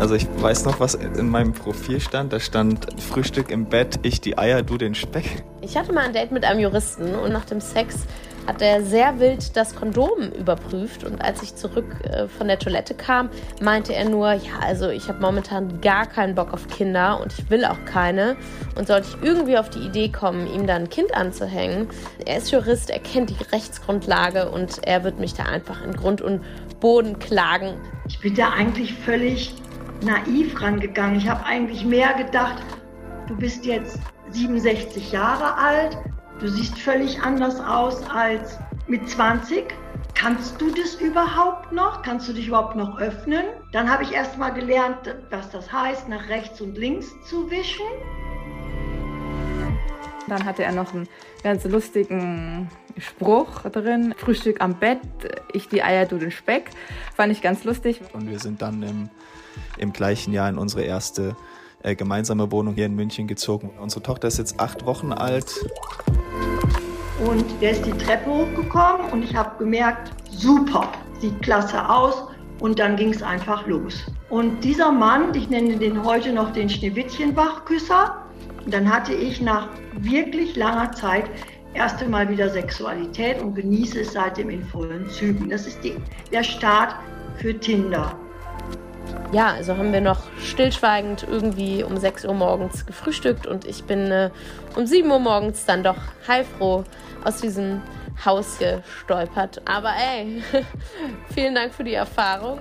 Also ich weiß noch, was in meinem Profil stand. Da stand Frühstück im Bett, ich die Eier, du den Speck. Ich hatte mal ein Date mit einem Juristen und nach dem Sex hat er sehr wild das Kondom überprüft und als ich zurück äh, von der Toilette kam, meinte er nur, ja, also ich habe momentan gar keinen Bock auf Kinder und ich will auch keine und sollte ich irgendwie auf die Idee kommen, ihm da ein Kind anzuhängen. Er ist Jurist, er kennt die Rechtsgrundlage und er wird mich da einfach in Grund und Boden klagen. Ich bin da eigentlich völlig naiv rangegangen. Ich habe eigentlich mehr gedacht, du bist jetzt 67 Jahre alt, du siehst völlig anders aus als mit 20. Kannst du das überhaupt noch? Kannst du dich überhaupt noch öffnen? Dann habe ich erst mal gelernt, was das heißt, nach rechts und links zu wischen. Dann hatte er noch einen ganz lustigen Spruch drin. Frühstück am Bett, ich die Eier, du den Speck. Fand ich ganz lustig. Und wir sind dann im im gleichen Jahr in unsere erste äh, gemeinsame Wohnung hier in München gezogen. Unsere Tochter ist jetzt acht Wochen alt. Und der ist die Treppe hochgekommen und ich habe gemerkt, super, sieht klasse aus. Und dann ging es einfach los. Und dieser Mann, ich nenne den heute noch den Schneewittchen-Wachküsser, dann hatte ich nach wirklich langer Zeit erst einmal wieder Sexualität und genieße es seitdem in vollen Zügen. Das ist die, der Start für Tinder ja, also haben wir noch stillschweigend irgendwie um 6 Uhr morgens gefrühstückt und ich bin äh, um 7 Uhr morgens dann doch heilfroh aus diesem Haus gestolpert. Aber ey, vielen Dank für die Erfahrung.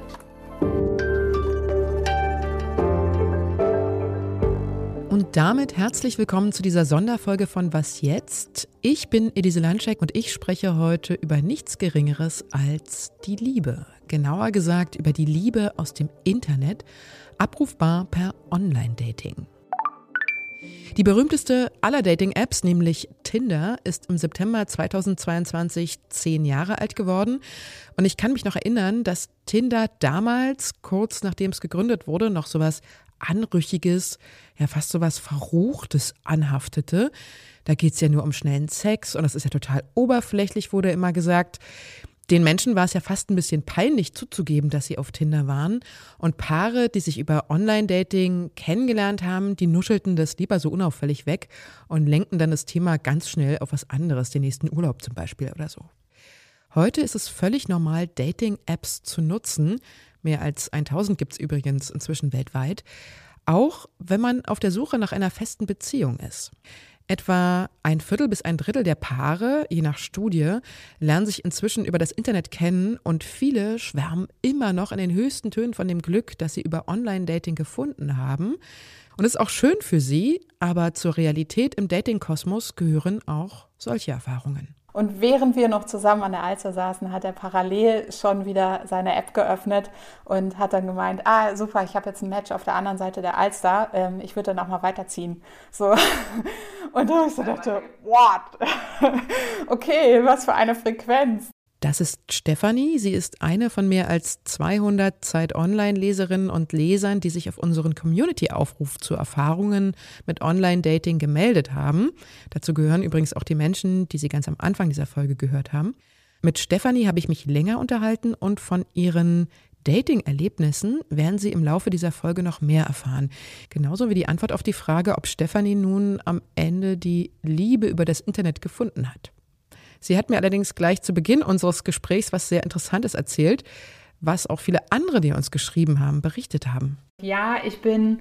Damit herzlich willkommen zu dieser Sonderfolge von Was jetzt? Ich bin Elise Landscheck und ich spreche heute über nichts Geringeres als die Liebe. Genauer gesagt über die Liebe aus dem Internet, abrufbar per Online-Dating. Die berühmteste aller Dating-Apps, nämlich Tinder, ist im September 2022 zehn Jahre alt geworden. Und ich kann mich noch erinnern, dass Tinder damals, kurz nachdem es gegründet wurde, noch sowas Anrüchiges, ja fast so was Verruchtes anhaftete. Da geht es ja nur um schnellen Sex und das ist ja total oberflächlich, wurde immer gesagt. Den Menschen war es ja fast ein bisschen peinlich zuzugeben, dass sie auf Tinder waren. Und Paare, die sich über Online-Dating kennengelernt haben, die nuschelten das lieber so unauffällig weg und lenkten dann das Thema ganz schnell auf was anderes, den nächsten Urlaub zum Beispiel oder so. Heute ist es völlig normal, Dating-Apps zu nutzen. Mehr als 1000 gibt es übrigens inzwischen weltweit. Auch wenn man auf der Suche nach einer festen Beziehung ist. Etwa ein Viertel bis ein Drittel der Paare, je nach Studie, lernen sich inzwischen über das Internet kennen und viele schwärmen immer noch in den höchsten Tönen von dem Glück, das sie über Online-Dating gefunden haben. Und es ist auch schön für sie, aber zur Realität im Dating-Kosmos gehören auch solche Erfahrungen. Und während wir noch zusammen an der Alster saßen, hat er parallel schon wieder seine App geöffnet und hat dann gemeint, ah super, ich habe jetzt ein Match auf der anderen Seite der Alster, ähm, ich würde dann auch mal weiterziehen. So. Und da habe ich so dachte, what? okay, was für eine Frequenz. Das ist Stefanie. Sie ist eine von mehr als 200 Zeit-Online-Leserinnen und Lesern, die sich auf unseren Community-Aufruf zu Erfahrungen mit Online-Dating gemeldet haben. Dazu gehören übrigens auch die Menschen, die Sie ganz am Anfang dieser Folge gehört haben. Mit Stefanie habe ich mich länger unterhalten und von ihren Dating-Erlebnissen werden Sie im Laufe dieser Folge noch mehr erfahren. Genauso wie die Antwort auf die Frage, ob Stefanie nun am Ende die Liebe über das Internet gefunden hat. Sie hat mir allerdings gleich zu Beginn unseres Gesprächs was sehr Interessantes erzählt, was auch viele andere, die uns geschrieben haben, berichtet haben. Ja, ich bin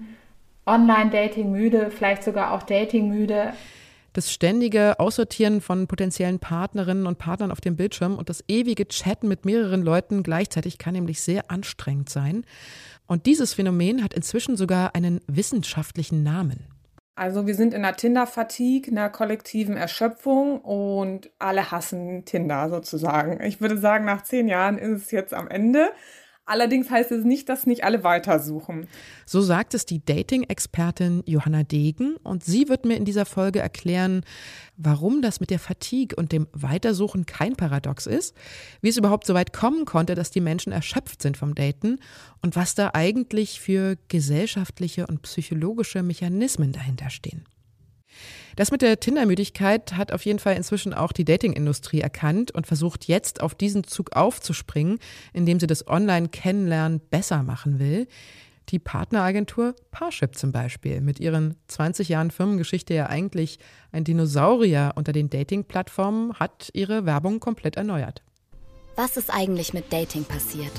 Online-Dating müde, vielleicht sogar auch Dating müde. Das ständige Aussortieren von potenziellen Partnerinnen und Partnern auf dem Bildschirm und das ewige Chatten mit mehreren Leuten gleichzeitig kann nämlich sehr anstrengend sein. Und dieses Phänomen hat inzwischen sogar einen wissenschaftlichen Namen. Also wir sind in einer Tinder-Fatigue, einer kollektiven Erschöpfung und alle hassen Tinder sozusagen. Ich würde sagen, nach zehn Jahren ist es jetzt am Ende. Allerdings heißt es nicht, dass nicht alle weitersuchen. So sagt es die Dating-Expertin Johanna Degen und sie wird mir in dieser Folge erklären, warum das mit der Fatigue und dem Weitersuchen kein Paradox ist, wie es überhaupt so weit kommen konnte, dass die Menschen erschöpft sind vom Daten und was da eigentlich für gesellschaftliche und psychologische Mechanismen dahinter stehen. Das mit der Tinder-Müdigkeit hat auf jeden Fall inzwischen auch die Dating-Industrie erkannt und versucht jetzt auf diesen Zug aufzuspringen, indem sie das Online-Kennenlernen besser machen will. Die Partneragentur Parship zum Beispiel, mit ihren 20 Jahren Firmengeschichte ja eigentlich ein Dinosaurier unter den Dating-Plattformen, hat ihre Werbung komplett erneuert. Was ist eigentlich mit Dating passiert?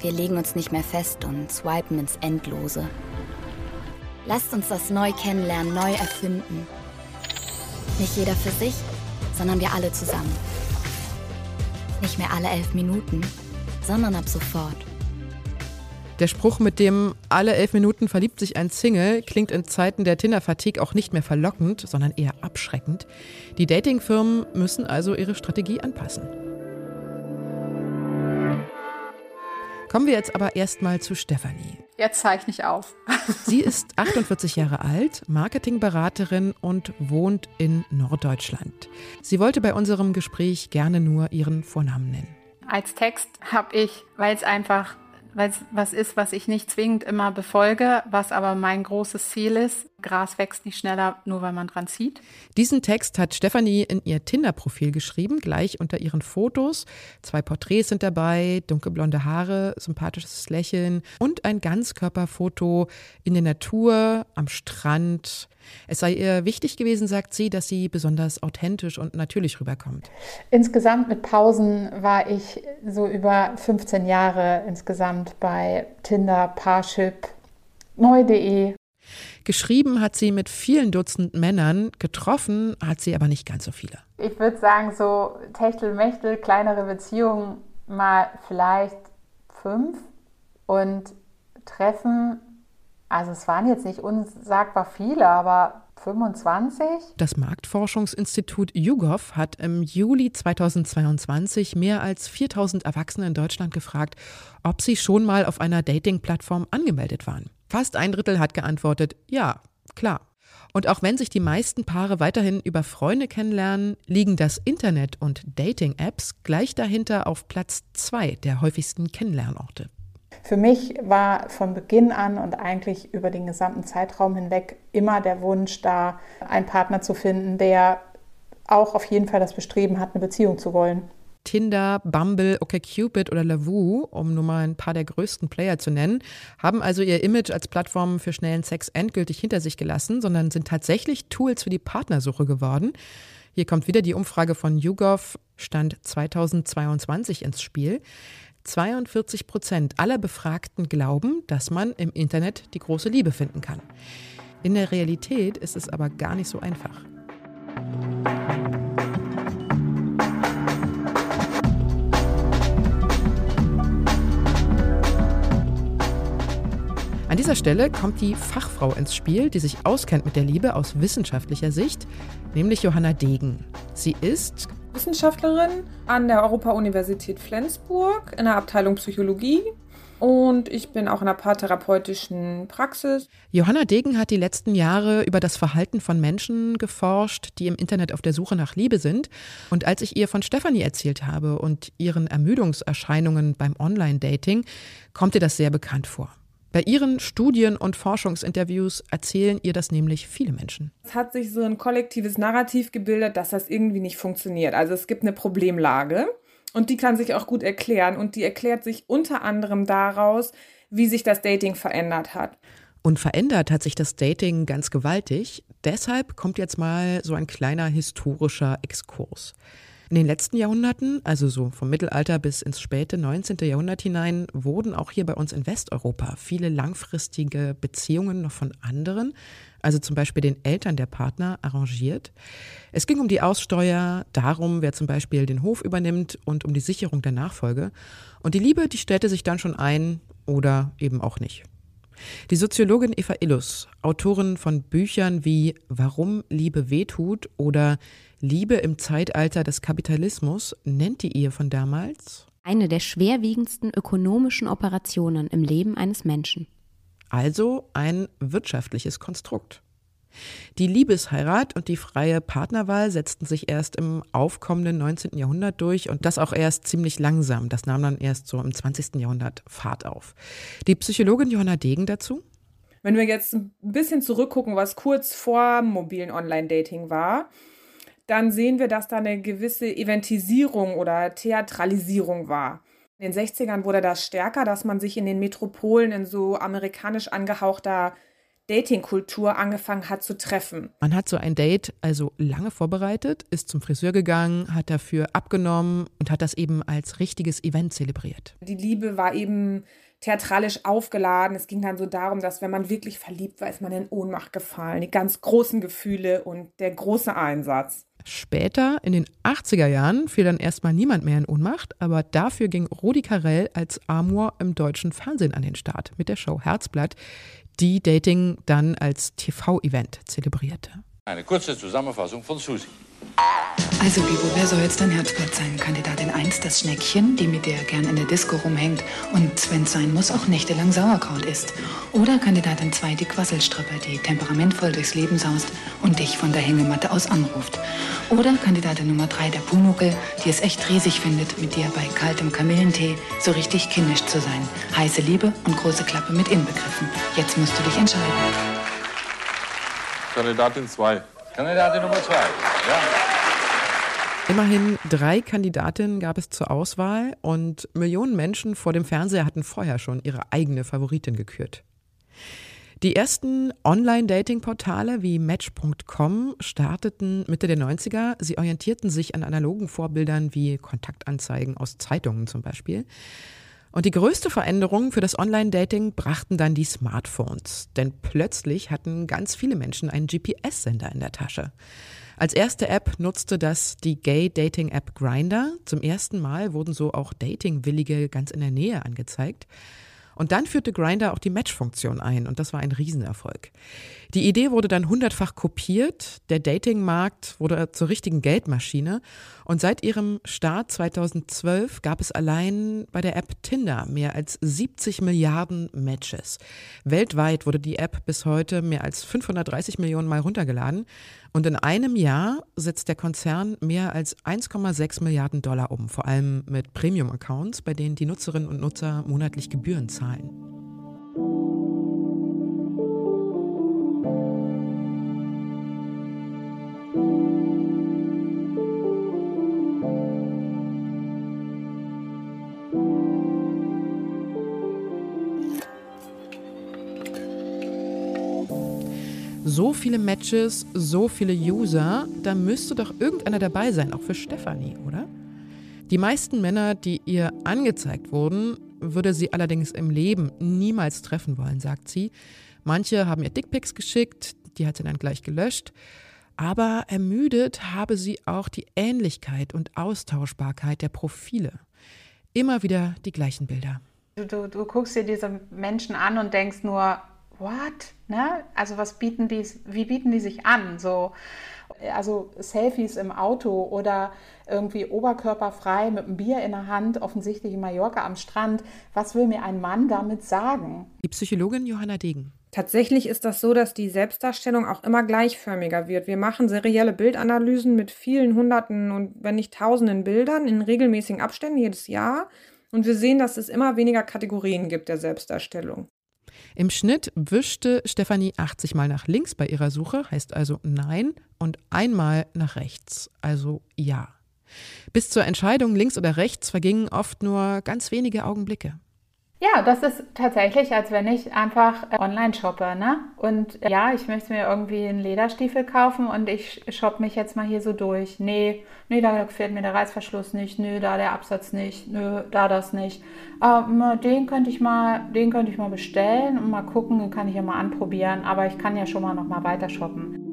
Wir legen uns nicht mehr fest und swipen ins Endlose. Lasst uns das neu kennenlernen, neu erfinden. Nicht jeder für sich, sondern wir alle zusammen. Nicht mehr alle elf Minuten, sondern ab sofort. Der Spruch mit dem alle elf Minuten verliebt sich ein Single klingt in Zeiten der Tinder-Fatigue auch nicht mehr verlockend, sondern eher abschreckend. Die Datingfirmen müssen also ihre Strategie anpassen. Kommen wir jetzt aber erstmal zu Stefanie. Jetzt zeichne ich auf. Sie ist 48 Jahre alt, Marketingberaterin und wohnt in Norddeutschland. Sie wollte bei unserem Gespräch gerne nur ihren Vornamen nennen. Als Text habe ich, weil es einfach weil es was ist, was ich nicht zwingend immer befolge, was aber mein großes Ziel ist. Gras wächst nicht schneller, nur weil man dran zieht. Diesen Text hat Stefanie in ihr Tinder-Profil geschrieben, gleich unter ihren Fotos. Zwei Porträts sind dabei, dunkelblonde Haare, sympathisches Lächeln und ein Ganzkörperfoto in der Natur, am Strand. Es sei ihr wichtig gewesen, sagt sie, dass sie besonders authentisch und natürlich rüberkommt. Insgesamt mit Pausen war ich so über 15 Jahre insgesamt bei Tinder, Parship, neu.de. Geschrieben hat sie mit vielen Dutzend Männern, getroffen hat sie aber nicht ganz so viele. Ich würde sagen, so Techtelmechtel, kleinere Beziehungen, mal vielleicht fünf und Treffen also es waren jetzt nicht unsagbar viele, aber 25. Das Marktforschungsinstitut YouGov hat im Juli 2022 mehr als 4000 Erwachsene in Deutschland gefragt, ob sie schon mal auf einer Dating-Plattform angemeldet waren. Fast ein Drittel hat geantwortet, ja, klar. Und auch wenn sich die meisten Paare weiterhin über Freunde kennenlernen, liegen das Internet und Dating-Apps gleich dahinter auf Platz zwei der häufigsten Kennenlernorte. Für mich war von Beginn an und eigentlich über den gesamten Zeitraum hinweg immer der Wunsch da, einen Partner zu finden, der auch auf jeden Fall das Bestreben hat, eine Beziehung zu wollen. Tinder, Bumble, OkCupid oder Lavu, um nur mal ein paar der größten Player zu nennen, haben also ihr Image als Plattform für schnellen Sex endgültig hinter sich gelassen, sondern sind tatsächlich Tools für die Partnersuche geworden. Hier kommt wieder die Umfrage von YouGov Stand 2022 ins Spiel. 42 Prozent aller Befragten glauben, dass man im Internet die große Liebe finden kann. In der Realität ist es aber gar nicht so einfach. An dieser Stelle kommt die Fachfrau ins Spiel, die sich auskennt mit der Liebe aus wissenschaftlicher Sicht, nämlich Johanna Degen. Sie ist Wissenschaftlerin an der Europa-Universität Flensburg in der Abteilung Psychologie und ich bin auch in einer paartherapeutischen Praxis. Johanna Degen hat die letzten Jahre über das Verhalten von Menschen geforscht, die im Internet auf der Suche nach Liebe sind. Und als ich ihr von Stefanie erzählt habe und ihren Ermüdungserscheinungen beim Online-Dating, kommt ihr das sehr bekannt vor. Bei ihren Studien und Forschungsinterviews erzählen ihr das nämlich viele Menschen. Es hat sich so ein kollektives Narrativ gebildet, dass das irgendwie nicht funktioniert. Also es gibt eine Problemlage und die kann sich auch gut erklären und die erklärt sich unter anderem daraus, wie sich das Dating verändert hat. Und verändert hat sich das Dating ganz gewaltig. Deshalb kommt jetzt mal so ein kleiner historischer Exkurs. In den letzten Jahrhunderten, also so vom Mittelalter bis ins späte 19. Jahrhundert hinein, wurden auch hier bei uns in Westeuropa viele langfristige Beziehungen noch von anderen, also zum Beispiel den Eltern der Partner, arrangiert. Es ging um die Aussteuer, darum, wer zum Beispiel den Hof übernimmt und um die Sicherung der Nachfolge. Und die Liebe, die stellte sich dann schon ein oder eben auch nicht. Die Soziologin Eva Illus, Autorin von Büchern wie Warum Liebe wehtut oder Liebe im Zeitalter des Kapitalismus, nennt die Ehe von damals eine der schwerwiegendsten ökonomischen Operationen im Leben eines Menschen. Also ein wirtschaftliches Konstrukt. Die Liebesheirat und die freie Partnerwahl setzten sich erst im aufkommenden 19. Jahrhundert durch und das auch erst ziemlich langsam. Das nahm dann erst so im 20. Jahrhundert Fahrt auf. Die Psychologin Johanna Degen dazu? Wenn wir jetzt ein bisschen zurückgucken, was kurz vor mobilen Online-Dating war, dann sehen wir, dass da eine gewisse Eventisierung oder Theatralisierung war. In den 60ern wurde das stärker, dass man sich in den Metropolen in so amerikanisch angehauchter Datingkultur angefangen hat zu treffen. Man hat so ein Date also lange vorbereitet, ist zum Friseur gegangen, hat dafür abgenommen und hat das eben als richtiges Event zelebriert. Die Liebe war eben theatralisch aufgeladen. Es ging dann so darum, dass wenn man wirklich verliebt war, ist man in Ohnmacht gefallen. Die ganz großen Gefühle und der große Einsatz. Später, in den 80er Jahren, fiel dann erstmal niemand mehr in Ohnmacht, aber dafür ging Rudi Carell als Amor im deutschen Fernsehen an den Start mit der Show Herzblatt, die Dating dann als TV-Event zelebrierte. Eine kurze Zusammenfassung von Susi. Also, Bibo, wer soll jetzt dein Herzblatt sein? Kandidatin 1, das Schneckchen, die mit der gern in der Disco rumhängt und, wenn es sein muss, auch nächtelang Sauerkraut isst. Oder Kandidatin 2, die Quasselstrippe, die temperamentvoll durchs Leben saust und dich von der Hängematte aus anruft. Oder Kandidatin Nummer 3, der Pumuckel, die es echt riesig findet, mit dir bei kaltem Kamillentee so richtig kindisch zu sein. Heiße Liebe und große Klappe mit inbegriffen. Jetzt musst du dich entscheiden. Kandidatin 2. Kandidatin Nummer 2. Ja. Immerhin drei Kandidatinnen gab es zur Auswahl und Millionen Menschen vor dem Fernseher hatten vorher schon ihre eigene Favoritin gekürt. Die ersten Online-Dating-Portale wie Match.com starteten Mitte der 90er. Sie orientierten sich an analogen Vorbildern wie Kontaktanzeigen aus Zeitungen zum Beispiel. Und die größte Veränderung für das Online-Dating brachten dann die Smartphones. Denn plötzlich hatten ganz viele Menschen einen GPS-Sender in der Tasche. Als erste App nutzte das die Gay-Dating-App Grinder. Zum ersten Mal wurden so auch Dating-Willige ganz in der Nähe angezeigt. Und dann führte Grinder auch die Match-Funktion ein und das war ein Riesenerfolg. Die Idee wurde dann hundertfach kopiert, der Datingmarkt wurde zur richtigen Geldmaschine und seit ihrem Start 2012 gab es allein bei der App Tinder mehr als 70 Milliarden Matches. Weltweit wurde die App bis heute mehr als 530 Millionen Mal runtergeladen und in einem Jahr setzt der Konzern mehr als 1,6 Milliarden Dollar um, vor allem mit Premium-Accounts, bei denen die Nutzerinnen und Nutzer monatlich Gebühren zahlen. So viele Matches, so viele User, da müsste doch irgendeiner dabei sein, auch für Stefanie, oder? Die meisten Männer, die ihr angezeigt wurden, würde sie allerdings im Leben niemals treffen wollen, sagt sie. Manche haben ihr Dickpics geschickt, die hat sie dann gleich gelöscht. Aber ermüdet habe sie auch die Ähnlichkeit und Austauschbarkeit der Profile. Immer wieder die gleichen Bilder. Du, du, du guckst dir diese Menschen an und denkst nur, what? Ne? Also was bieten die, wie bieten die sich an? So, also Selfies im Auto oder irgendwie oberkörperfrei mit einem Bier in der Hand, offensichtlich in Mallorca am Strand. Was will mir ein Mann damit sagen? Die Psychologin Johanna Degen. Tatsächlich ist das so, dass die Selbstdarstellung auch immer gleichförmiger wird. Wir machen serielle Bildanalysen mit vielen hunderten und wenn nicht tausenden Bildern in regelmäßigen Abständen jedes Jahr. Und wir sehen, dass es immer weniger Kategorien gibt der Selbstdarstellung. Im Schnitt wischte Stefanie 80 Mal nach links bei ihrer Suche, heißt also Nein, und einmal nach rechts, also Ja. Bis zur Entscheidung links oder rechts vergingen oft nur ganz wenige Augenblicke. Ja, das ist tatsächlich, als wenn ich einfach äh, online shoppe, ne? Und äh, ja, ich möchte mir irgendwie einen Lederstiefel kaufen und ich shoppe mich jetzt mal hier so durch. Nee, nee, da gefällt mir der Reißverschluss nicht, nö, da der Absatz nicht, nö, da das nicht. Ähm, den könnte ich mal, den könnte ich mal bestellen und mal gucken, kann ich ja mal anprobieren, aber ich kann ja schon mal noch mal weiter shoppen.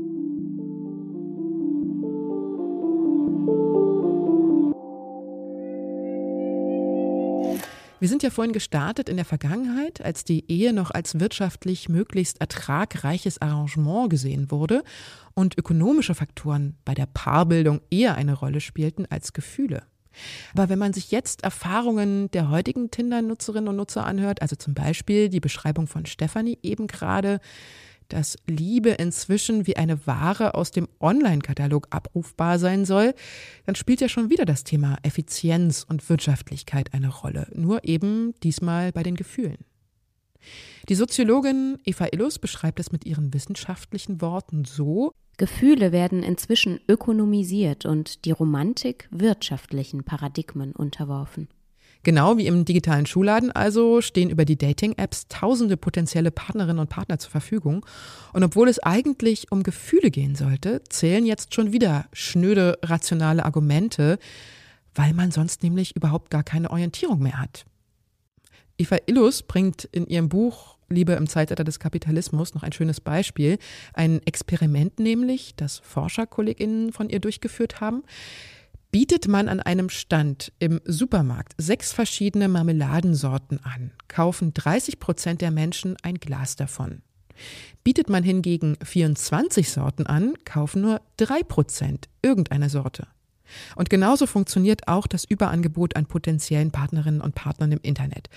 Wir sind ja vorhin gestartet in der Vergangenheit, als die Ehe noch als wirtschaftlich möglichst ertragreiches Arrangement gesehen wurde und ökonomische Faktoren bei der Paarbildung eher eine Rolle spielten als Gefühle. Aber wenn man sich jetzt Erfahrungen der heutigen Tinder-Nutzerinnen und Nutzer anhört, also zum Beispiel die Beschreibung von Stefanie eben gerade, dass Liebe inzwischen wie eine Ware aus dem Online-Katalog abrufbar sein soll, dann spielt ja schon wieder das Thema Effizienz und Wirtschaftlichkeit eine Rolle, nur eben diesmal bei den Gefühlen. Die Soziologin Eva Illus beschreibt es mit ihren wissenschaftlichen Worten so Gefühle werden inzwischen ökonomisiert und die Romantik wirtschaftlichen Paradigmen unterworfen. Genau wie im digitalen Schuhladen also stehen über die Dating-Apps tausende potenzielle Partnerinnen und Partner zur Verfügung. Und obwohl es eigentlich um Gefühle gehen sollte, zählen jetzt schon wieder schnöde rationale Argumente, weil man sonst nämlich überhaupt gar keine Orientierung mehr hat. Eva Illus bringt in ihrem Buch Liebe im Zeitalter des Kapitalismus noch ein schönes Beispiel. Ein Experiment nämlich, das ForscherkollegInnen von ihr durchgeführt haben. Bietet man an einem Stand im Supermarkt sechs verschiedene Marmeladensorten an, kaufen 30 Prozent der Menschen ein Glas davon. Bietet man hingegen 24 Sorten an, kaufen nur drei Prozent irgendeine Sorte. Und genauso funktioniert auch das Überangebot an potenziellen Partnerinnen und Partnern im Internet.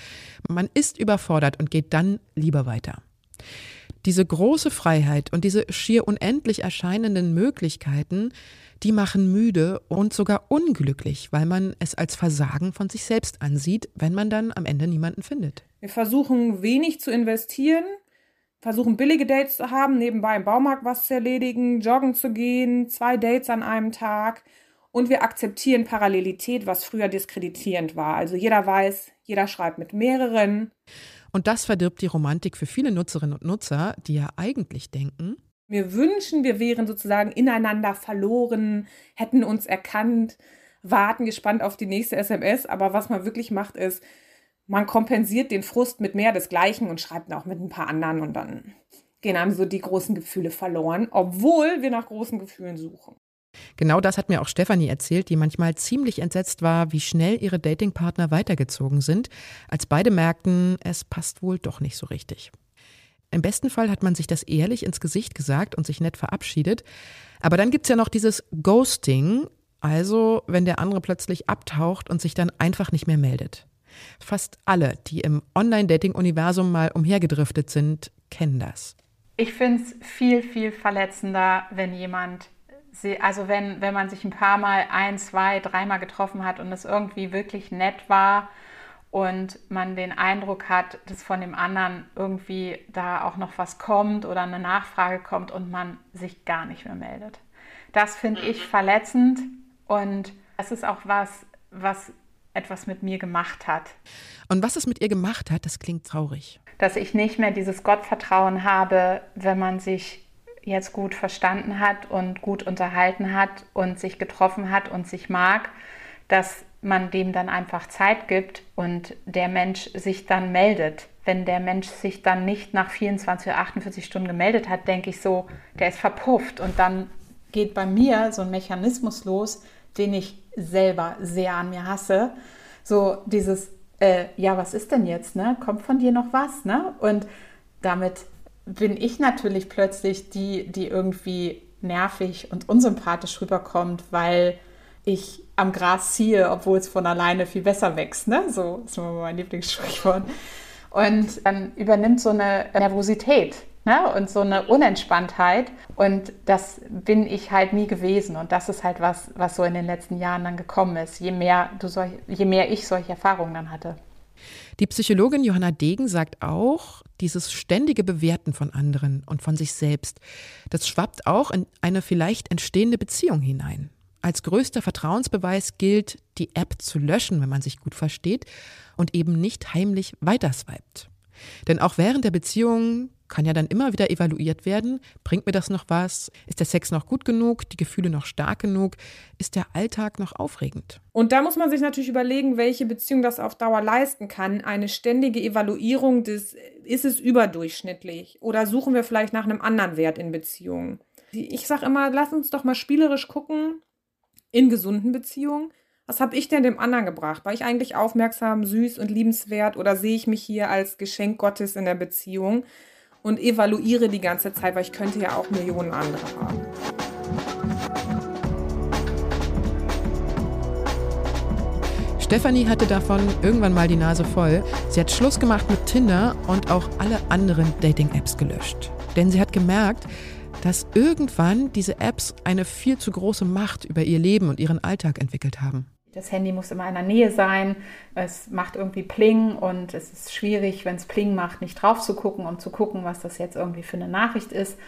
Man ist überfordert und geht dann lieber weiter. Diese große Freiheit und diese schier unendlich erscheinenden Möglichkeiten, die machen müde und sogar unglücklich, weil man es als Versagen von sich selbst ansieht, wenn man dann am Ende niemanden findet. Wir versuchen wenig zu investieren, versuchen billige Dates zu haben, nebenbei im Baumarkt was zu erledigen, joggen zu gehen, zwei Dates an einem Tag und wir akzeptieren Parallelität, was früher diskreditierend war. Also jeder weiß, jeder schreibt mit mehreren. Und das verdirbt die Romantik für viele Nutzerinnen und Nutzer, die ja eigentlich denken, wir wünschen, wir wären sozusagen ineinander verloren, hätten uns erkannt, warten gespannt auf die nächste SMS. Aber was man wirklich macht, ist, man kompensiert den Frust mit mehr desgleichen und schreibt auch mit ein paar anderen und dann gehen einem so die großen Gefühle verloren, obwohl wir nach großen Gefühlen suchen. Genau das hat mir auch Stefanie erzählt, die manchmal ziemlich entsetzt war, wie schnell ihre Datingpartner weitergezogen sind, als beide merkten, es passt wohl doch nicht so richtig. Im besten Fall hat man sich das ehrlich ins Gesicht gesagt und sich nett verabschiedet. Aber dann gibt es ja noch dieses Ghosting, also wenn der andere plötzlich abtaucht und sich dann einfach nicht mehr meldet. Fast alle, die im Online-Dating-Universum mal umhergedriftet sind, kennen das. Ich finde es viel, viel verletzender, wenn jemand also wenn, wenn man sich ein paar Mal ein, zwei, dreimal getroffen hat und es irgendwie wirklich nett war und man den Eindruck hat, dass von dem anderen irgendwie da auch noch was kommt oder eine Nachfrage kommt und man sich gar nicht mehr meldet. Das finde ich mhm. verletzend und das ist auch was, was etwas mit mir gemacht hat. Und was es mit ihr gemacht hat, das klingt traurig. Dass ich nicht mehr dieses Gottvertrauen habe, wenn man sich jetzt gut verstanden hat und gut unterhalten hat und sich getroffen hat und sich mag, dass man dem dann einfach Zeit gibt und der Mensch sich dann meldet. Wenn der Mensch sich dann nicht nach 24 oder 48 Stunden gemeldet hat, denke ich so, der ist verpufft und dann geht bei mir so ein Mechanismus los, den ich selber sehr an mir hasse. So dieses, äh, ja, was ist denn jetzt, ne? Kommt von dir noch was, ne? Und damit bin ich natürlich plötzlich die, die irgendwie nervig und unsympathisch rüberkommt, weil ich am Gras ziehe, obwohl es von alleine viel besser wächst. Ne? So ist immer mein Lieblingssprichwort. Und dann übernimmt so eine Nervosität ne? und so eine Unentspanntheit. Und das bin ich halt nie gewesen. Und das ist halt was, was so in den letzten Jahren dann gekommen ist, je mehr, du solch, je mehr ich solche Erfahrungen dann hatte. Die Psychologin Johanna Degen sagt auch, dieses ständige Bewerten von anderen und von sich selbst, das schwappt auch in eine vielleicht entstehende Beziehung hinein. Als größter Vertrauensbeweis gilt, die App zu löschen, wenn man sich gut versteht und eben nicht heimlich weiterswiped. Denn auch während der Beziehung kann ja dann immer wieder evaluiert werden, bringt mir das noch was? Ist der Sex noch gut genug? Die Gefühle noch stark genug? Ist der Alltag noch aufregend? Und da muss man sich natürlich überlegen, welche Beziehung das auf Dauer leisten kann. Eine ständige Evaluierung des, ist es überdurchschnittlich? Oder suchen wir vielleicht nach einem anderen Wert in Beziehungen? Ich sage immer, lass uns doch mal spielerisch gucken in gesunden Beziehungen. Was habe ich denn dem anderen gebracht? War ich eigentlich aufmerksam, süß und liebenswert oder sehe ich mich hier als Geschenk Gottes in der Beziehung? Und evaluiere die ganze Zeit, weil ich könnte ja auch Millionen andere haben. Stefanie hatte davon irgendwann mal die Nase voll. Sie hat Schluss gemacht mit Tinder und auch alle anderen Dating-Apps gelöscht. Denn sie hat gemerkt, dass irgendwann diese Apps eine viel zu große Macht über ihr Leben und ihren Alltag entwickelt haben. Das Handy muss immer in der Nähe sein. Es macht irgendwie Pling und es ist schwierig, wenn es Pling macht, nicht drauf zu gucken und zu gucken, was das jetzt irgendwie für eine Nachricht ist.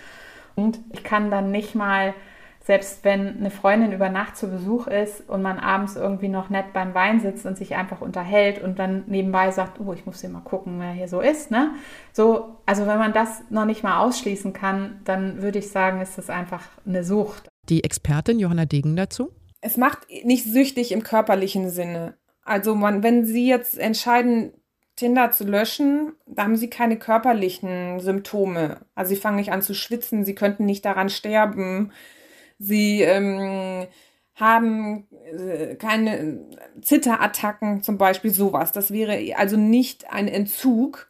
Und ich kann dann nicht mal selbst wenn eine Freundin über Nacht zu Besuch ist und man abends irgendwie noch nett beim Wein sitzt und sich einfach unterhält und dann nebenbei sagt, oh, ich muss hier mal gucken, wer hier so ist, ne? So, also wenn man das noch nicht mal ausschließen kann, dann würde ich sagen, ist das einfach eine Sucht. Die Expertin Johanna Degen dazu? Es macht nicht süchtig im körperlichen Sinne. Also man, wenn Sie jetzt entscheiden, Tinder zu löschen, da haben sie keine körperlichen Symptome. Also sie fangen nicht an zu schwitzen, sie könnten nicht daran sterben, sie ähm, haben äh, keine Zitterattacken zum Beispiel, sowas. Das wäre also nicht ein Entzug.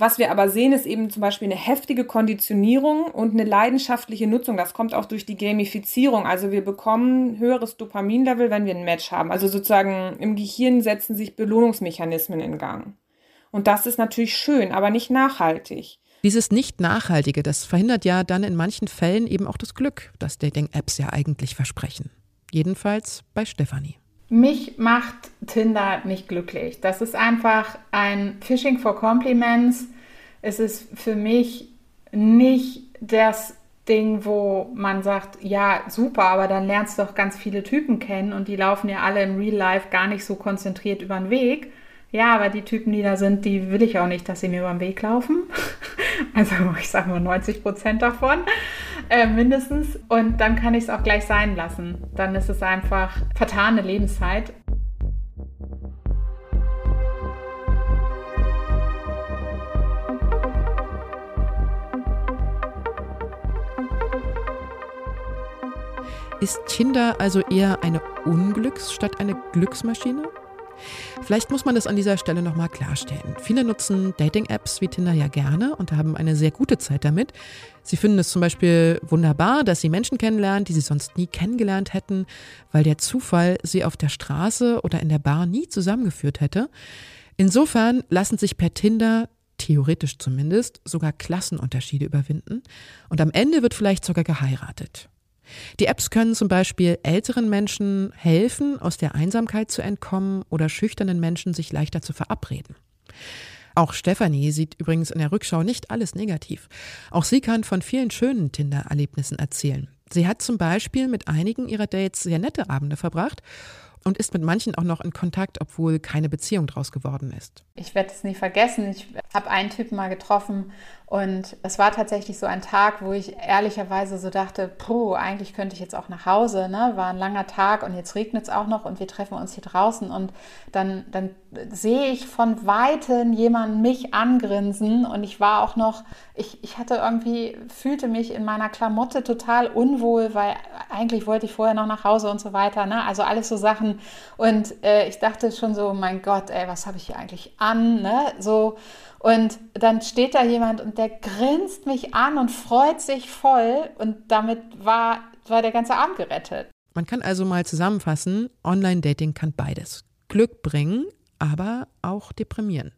Was wir aber sehen, ist eben zum Beispiel eine heftige Konditionierung und eine leidenschaftliche Nutzung. Das kommt auch durch die Gamifizierung. Also wir bekommen höheres Dopaminlevel, wenn wir ein Match haben. Also sozusagen im Gehirn setzen sich Belohnungsmechanismen in Gang. Und das ist natürlich schön, aber nicht nachhaltig. Dieses Nicht-Nachhaltige, das verhindert ja dann in manchen Fällen eben auch das Glück, das Dating-Apps ja eigentlich versprechen. Jedenfalls bei Stefanie. Mich macht Tinder nicht glücklich. Das ist einfach ein Phishing for Compliments. Es ist für mich nicht das Ding, wo man sagt, ja, super, aber dann lernst du doch ganz viele Typen kennen und die laufen ja alle im Real Life gar nicht so konzentriert über den Weg, ja, aber die Typen, die da sind, die will ich auch nicht, dass sie mir über den Weg laufen. Also ich sage mal 90 Prozent davon äh, mindestens. Und dann kann ich es auch gleich sein lassen. Dann ist es einfach vertane Lebenszeit. Ist Tinder also eher eine Unglücks- statt eine Glücksmaschine? Vielleicht muss man das an dieser Stelle nochmal klarstellen. Viele nutzen Dating-Apps wie Tinder ja gerne und haben eine sehr gute Zeit damit. Sie finden es zum Beispiel wunderbar, dass sie Menschen kennenlernen, die sie sonst nie kennengelernt hätten, weil der Zufall sie auf der Straße oder in der Bar nie zusammengeführt hätte. Insofern lassen sich per Tinder theoretisch zumindest, sogar Klassenunterschiede überwinden. Und am Ende wird vielleicht sogar geheiratet. Die Apps können zum Beispiel älteren Menschen helfen, aus der Einsamkeit zu entkommen oder schüchternen Menschen sich leichter zu verabreden. Auch Stefanie sieht übrigens in der Rückschau nicht alles negativ. Auch sie kann von vielen schönen Tinder-Erlebnissen erzählen. Sie hat zum Beispiel mit einigen ihrer Dates sehr nette Abende verbracht und ist mit manchen auch noch in Kontakt, obwohl keine Beziehung draus geworden ist. Ich werde es nie vergessen. Ich habe einen Typen mal getroffen und es war tatsächlich so ein Tag, wo ich ehrlicherweise so dachte, puh, eigentlich könnte ich jetzt auch nach Hause. Ne? War ein langer Tag und jetzt regnet es auch noch und wir treffen uns hier draußen und dann, dann sehe ich von Weitem jemanden mich angrinsen und ich war auch noch, ich, ich hatte irgendwie, fühlte mich in meiner Klamotte total unwohl, weil eigentlich wollte ich vorher noch nach Hause und so weiter. Ne? Also alles so Sachen und äh, ich dachte schon so, mein Gott, ey, was habe ich hier eigentlich an? Ne? So und dann steht da jemand und der grinst mich an und freut sich voll und damit war, war der ganze Abend gerettet. Man kann also mal zusammenfassen, Online-Dating kann beides. Glück bringen, aber auch deprimieren.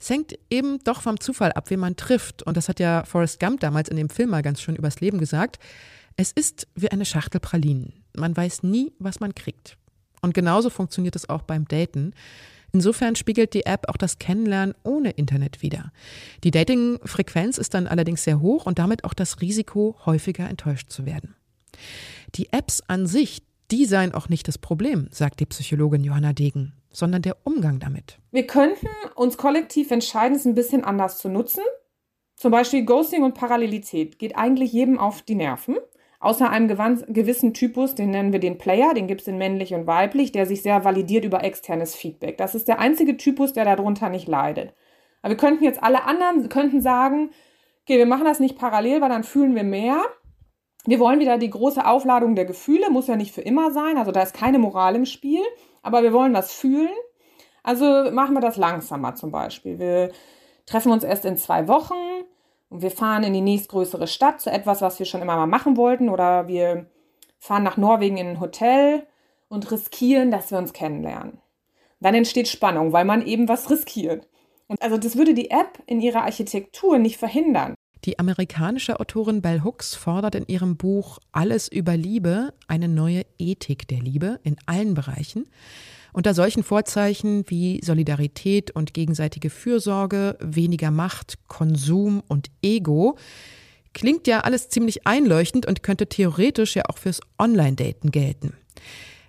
Es hängt eben doch vom Zufall ab, wen man trifft. Und das hat ja Forrest Gump damals in dem Film mal ganz schön übers Leben gesagt. Es ist wie eine Schachtel Pralinen. Man weiß nie, was man kriegt. Und genauso funktioniert es auch beim Daten. Insofern spiegelt die App auch das Kennenlernen ohne Internet wider. Die Dating-Frequenz ist dann allerdings sehr hoch und damit auch das Risiko, häufiger enttäuscht zu werden. Die Apps an sich, die seien auch nicht das Problem, sagt die Psychologin Johanna Degen, sondern der Umgang damit. Wir könnten uns kollektiv entscheiden, es ein bisschen anders zu nutzen. Zum Beispiel Ghosting und Parallelität geht eigentlich jedem auf die Nerven. Außer einem gewissen Typus, den nennen wir den Player, den gibt es in männlich und weiblich, der sich sehr validiert über externes Feedback. Das ist der einzige Typus, der darunter nicht leidet. Aber wir könnten jetzt alle anderen, könnten sagen, okay, wir machen das nicht parallel, weil dann fühlen wir mehr. Wir wollen wieder die große Aufladung der Gefühle, muss ja nicht für immer sein, also da ist keine Moral im Spiel, aber wir wollen was fühlen. Also machen wir das langsamer zum Beispiel. Wir treffen uns erst in zwei Wochen, und wir fahren in die nächstgrößere Stadt zu etwas, was wir schon immer mal machen wollten. Oder wir fahren nach Norwegen in ein Hotel und riskieren, dass wir uns kennenlernen. Dann entsteht Spannung, weil man eben was riskiert. Und also das würde die App in ihrer Architektur nicht verhindern. Die amerikanische Autorin Bell Hooks fordert in ihrem Buch Alles über Liebe eine neue Ethik der Liebe in allen Bereichen. Unter solchen Vorzeichen wie Solidarität und gegenseitige Fürsorge, weniger Macht, Konsum und Ego Klingt ja alles ziemlich einleuchtend und könnte theoretisch ja auch fürs Online-Daten gelten.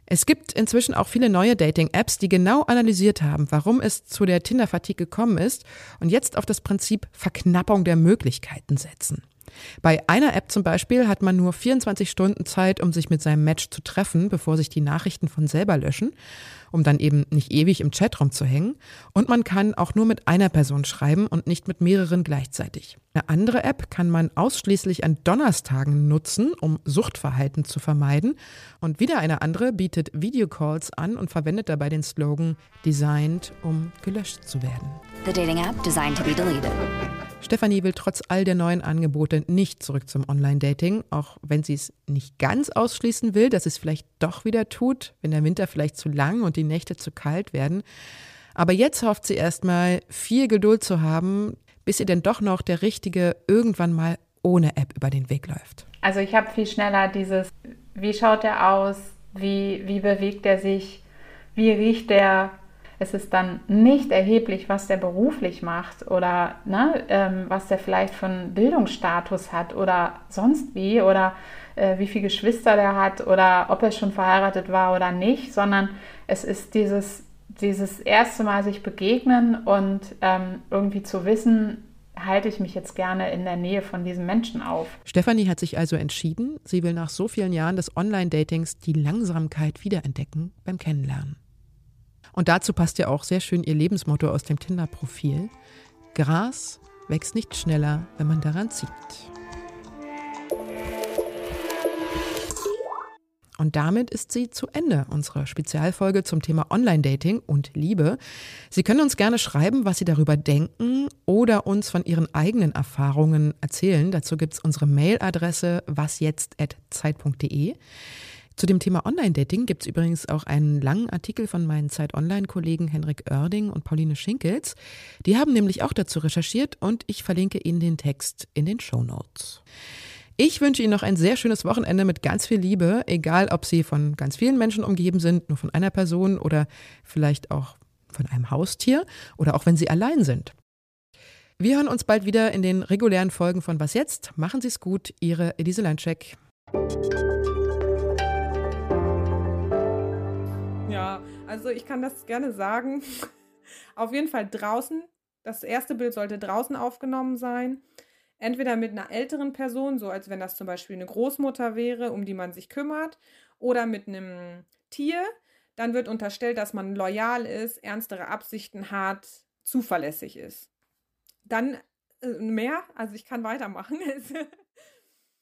Es gibt inzwischen auch viele neue Dating-Apps, die genau analysiert haben, warum es zu der Tinder-Fatigue gekommen ist und jetzt auf das Prinzip Verknappung der Möglichkeiten setzen. Bei einer App zum Beispiel hat man nur 24 Stunden Zeit, um sich mit seinem Match zu treffen, bevor sich die Nachrichten von selber löschen um dann eben nicht ewig im Chatraum zu hängen. Und man kann auch nur mit einer Person schreiben und nicht mit mehreren gleichzeitig. Eine andere App kann man ausschließlich an Donnerstagen nutzen, um Suchtverhalten zu vermeiden. Und wieder eine andere bietet Videocalls an und verwendet dabei den Slogan Designed, um gelöscht zu werden. The dating app designed to be deleted. Stefanie will trotz all der neuen Angebote nicht zurück zum Online-Dating, auch wenn sie es nicht ganz ausschließen will, dass es vielleicht doch wieder tut, wenn der Winter vielleicht zu lang und die Nächte zu kalt werden. Aber jetzt hofft sie erstmal, viel Geduld zu haben, bis ihr denn doch noch der Richtige irgendwann mal ohne App über den Weg läuft. Also ich habe viel schneller dieses, wie schaut er aus, wie, wie bewegt er sich, wie riecht der, es ist dann nicht erheblich, was der beruflich macht oder ne, ähm, was der vielleicht von Bildungsstatus hat oder sonst wie oder äh, wie viele Geschwister der hat oder ob er schon verheiratet war oder nicht, sondern es ist dieses, dieses erste Mal sich begegnen und ähm, irgendwie zu wissen, halte ich mich jetzt gerne in der Nähe von diesem Menschen auf. Stefanie hat sich also entschieden, sie will nach so vielen Jahren des Online-Datings die Langsamkeit wiederentdecken beim Kennenlernen. Und dazu passt ja auch sehr schön ihr Lebensmotto aus dem Tinder-Profil. Gras wächst nicht schneller, wenn man daran zieht. Und damit ist sie zu Ende unserer Spezialfolge zum Thema Online-Dating und Liebe. Sie können uns gerne schreiben, was Sie darüber denken oder uns von Ihren eigenen Erfahrungen erzählen. Dazu gibt es unsere Mailadresse wasjetzt.zeit.de. Zu dem Thema Online-Dating gibt es übrigens auch einen langen Artikel von meinen Zeit-Online-Kollegen Henrik Oerding und Pauline Schinkels. Die haben nämlich auch dazu recherchiert und ich verlinke Ihnen den Text in den Show Notes. Ich wünsche Ihnen noch ein sehr schönes Wochenende mit ganz viel Liebe, egal ob Sie von ganz vielen Menschen umgeben sind, nur von einer Person oder vielleicht auch von einem Haustier oder auch wenn Sie allein sind. Wir hören uns bald wieder in den regulären Folgen von Was jetzt? Machen Sie es gut, Ihre Elise Landcheck. Also ich kann das gerne sagen. Auf jeden Fall draußen. Das erste Bild sollte draußen aufgenommen sein. Entweder mit einer älteren Person, so als wenn das zum Beispiel eine Großmutter wäre, um die man sich kümmert, oder mit einem Tier. Dann wird unterstellt, dass man loyal ist, ernstere Absichten hat, zuverlässig ist. Dann äh, mehr, also ich kann weitermachen.